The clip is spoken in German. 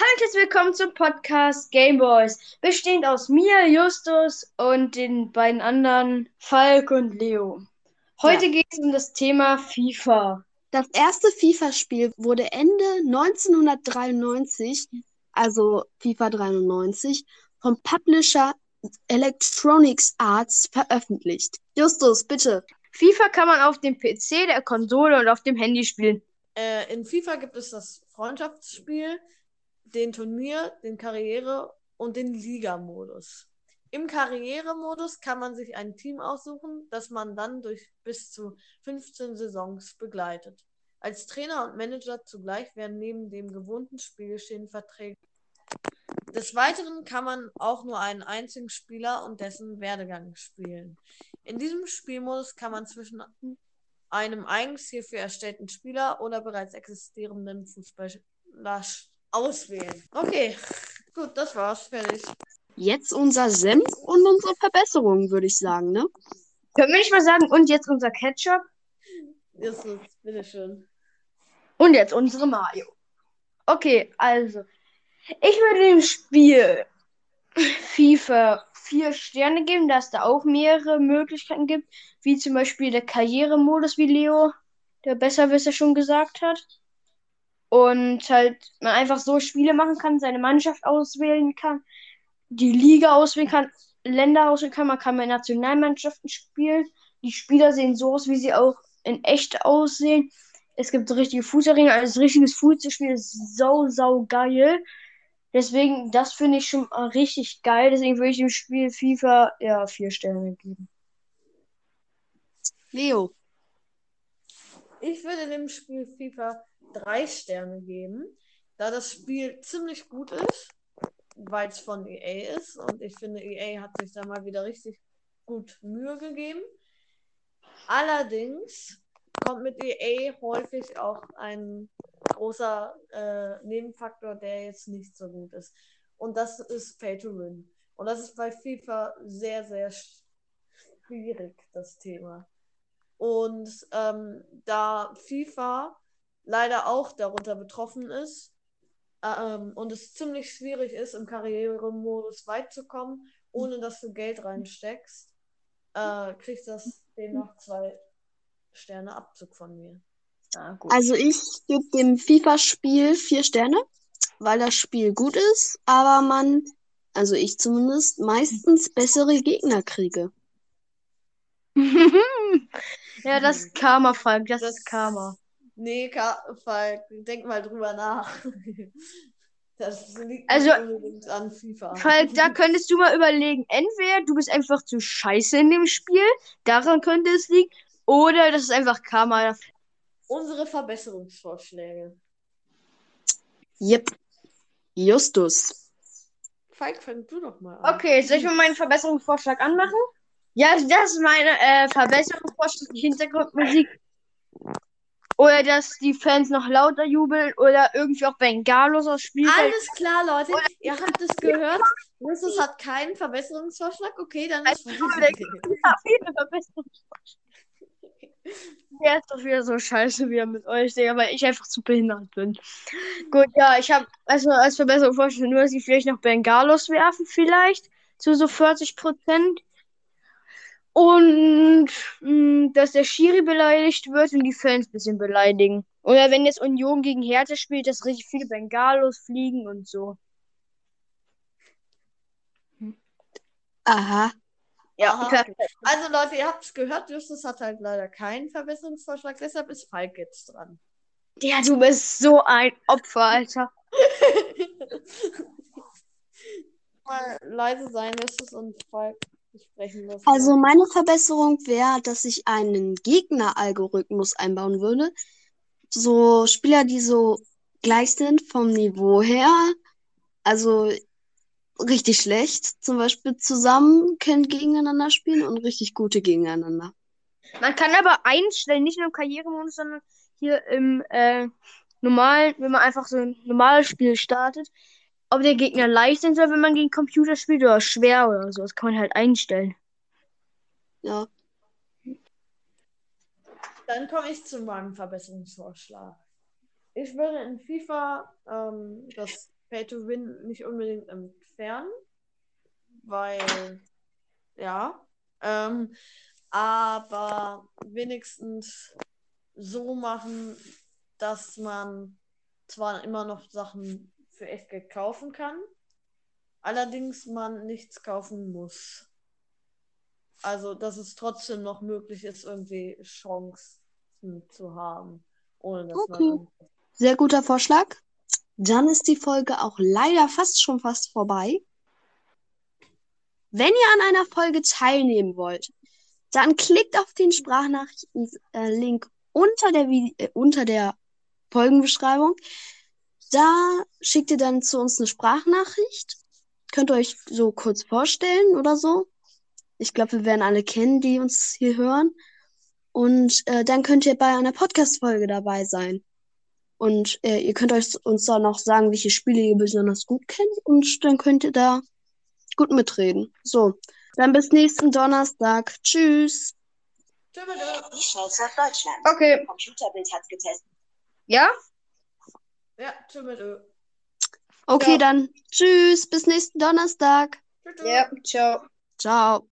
Hallo und herzlich willkommen zum Podcast Gameboys, bestehend aus mir, Justus und den beiden anderen, Falk und Leo. Heute Ja. geht es um das Thema FIFA. Das erste FIFA-Spiel wurde Ende 1993, also FIFA 93, vom Publisher Electronics Arts veröffentlicht. Justus, bitte. FIFA kann man auf dem PC, der Konsole und auf dem Handy spielen. Äh, in FIFA gibt es das Freundschaftsspiel, den Turnier, den Karriere und den Liga-Modus. Im Karrieremodus kann man sich ein Team aussuchen, das man dann durch bis zu 15 Saisons begleitet. Als Trainer und Manager zugleich werden neben dem gewohnten Spielgeschehen Verträge. Des Weiteren kann man auch nur einen einzigen Spieler und dessen Werdegang spielen. In diesem Spielmodus kann man zwischen einem eigens hierfür erstellten Spieler oder bereits existierenden Fußballer auswählen. Okay, gut, das war's. Fertig. Jetzt unser Senf und unsere Verbesserungen, würde ich sagen, ne? Können wir nicht mal sagen, und jetzt unser Ketchup Justus, bitteschön. und jetzt unsere Mayo. Okay, also, ich würde dem Spiel FIFA vier Sterne geben, da es da auch mehrere Möglichkeiten gibt, wie zum Beispiel der Karrieremodus, wie Leo, der Besserwisser schon gesagt hat. Und halt man einfach so Spiele machen kann, seine Mannschaft auswählen kann, die Liga auswählen kann, Länder auswählen kann, man kann mit Nationalmannschaften spielen. Die Spieler sehen so aus, wie sie auch in echt aussehen. Es gibt so richtige Fußballringe, also ein richtiges Fußballspiel ist sau, sau geil. Deswegen, das finde ich schon mal richtig geil. Deswegen würde ich dem Spiel FIFA ja vier Sterne geben. Leo. Ich würde dem Spiel FIFA drei Sterne geben, da das Spiel ziemlich gut ist, weil es von EA ist. Und ich finde, EA hat sich da mal wieder richtig gut Mühe gegeben. Allerdings kommt mit EA häufig auch ein großer äh, Nebenfaktor, der jetzt nicht so gut ist. Und das ist Pay to Win. Und das ist bei FIFA sehr, sehr schwierig, das Thema. Und ähm, da FIFA leider auch darunter betroffen ist ähm, und es ziemlich schwierig ist, im Karrieremodus weit zu kommen, ohne dass du Geld reinsteckst, äh, kriegt das demnach zwei Sterne Abzug von mir. Ah, gut. Also ich gebe dem FIFA-Spiel vier Sterne, weil das Spiel gut ist, aber man, also ich zumindest, meistens bessere Gegner kriege. ja, das ist Karma, Falk. Das, Das- ist Karma. Nee, Ka Falk, denk mal drüber nach. Das liegt Also- nicht unbedingt an FIFA. Falk, da könntest du mal überlegen. Entweder du bist einfach zu scheiße in dem Spiel, daran könnte es liegen, oder das ist einfach Karma. Unsere Verbesserungsvorschläge. Yep. Justus. Falk, fang du doch mal an. Okay, soll ich mal meinen Verbesserungsvorschlag anmachen? Ja, das ist meine äh, Verbesserungsvorschlag, die Hintergrundmusik. Oder dass die Fans noch lauter jubeln oder irgendwie auch Bengalos aufs Spielfeld. Alles klar, Leute. Ihr habt es gehört. Justus hat keinen Verbesserungsvorschlag. Okay, dann ist Also, der- viele Verbesserungsvorschläge. Der ist doch wieder so scheiße wieder mit euch, Digga, weil ich einfach zu behindert bin. Gut, ja, ich habe also als Verbesserung vorgestellt, nur, dass sie vielleicht noch Bengalos werfen, vielleicht, zu so 40 Prozent. Und mh, dass der Schiri beleidigt wird und die Fans ein bisschen beleidigen. Oder wenn jetzt Union gegen Hertha spielt, dass richtig viele Bengalos fliegen und so. Aha. Ja, Aha, perfekt. Also, Leute, ihr habt es gehört. Justus hat halt leider keinen Verbesserungsvorschlag. Deshalb ist Falk jetzt dran. Ja, du bist so ein Opfer, Alter. mal leise sein, Justus und Falk sprechen lassen. Also meine Verbesserung wäre, dass ich einen Gegner-Algorithmus einbauen würde. So Spieler, die so gleich sind vom Niveau her, also richtig schlecht, zum Beispiel zusammen können gegeneinander spielen und richtig gute gegeneinander. Man kann aber einstellen, nicht nur im Karrieremodus, sondern hier im äh, normalen, wenn man einfach so ein normales Spiel startet, ob der Gegner leicht sein soll, wenn man gegen Computer spielt oder schwer oder so. Das kann man halt einstellen. Ja. Dann komme ich zu meinem Verbesserungsvorschlag. Ich würde in FIFA ähm, das Pay to Win nicht unbedingt entfernen, weil ja, ähm, aber wenigstens so machen, dass man zwar immer noch Sachen für echt Geld kaufen kann, allerdings man nichts kaufen muss. Also, dass es trotzdem noch möglich ist, irgendwie Chancen zu haben, ohne dass Okay. man. Sehr guter Vorschlag. Dann ist die Folge auch leider fast schon fast vorbei. Wenn ihr an einer Folge teilnehmen wollt, dann klickt auf den Sprachnachrichten-Link unter der, Vi- äh, unter der Folgenbeschreibung. Da schickt ihr dann zu uns eine Sprachnachricht. Könnt ihr euch so kurz vorstellen oder so. Ich glaube, wir werden alle kennen, die uns hier hören. Und äh, dann könnt ihr bei einer Podcast-Folge dabei sein. Und äh, ihr könnt euch uns da noch sagen, welche Spiele ihr besonders gut kennt. Und dann könnt ihr da gut mitreden. So, dann bis nächsten Donnerstag. Tschüss. Die Deutschland. Okay. Computerbild hat getestet. Ja? Ja, tschö mit Ö. Okay, Ja. dann tschüss. Bis nächsten Donnerstag. Ja, ciao. Ciao.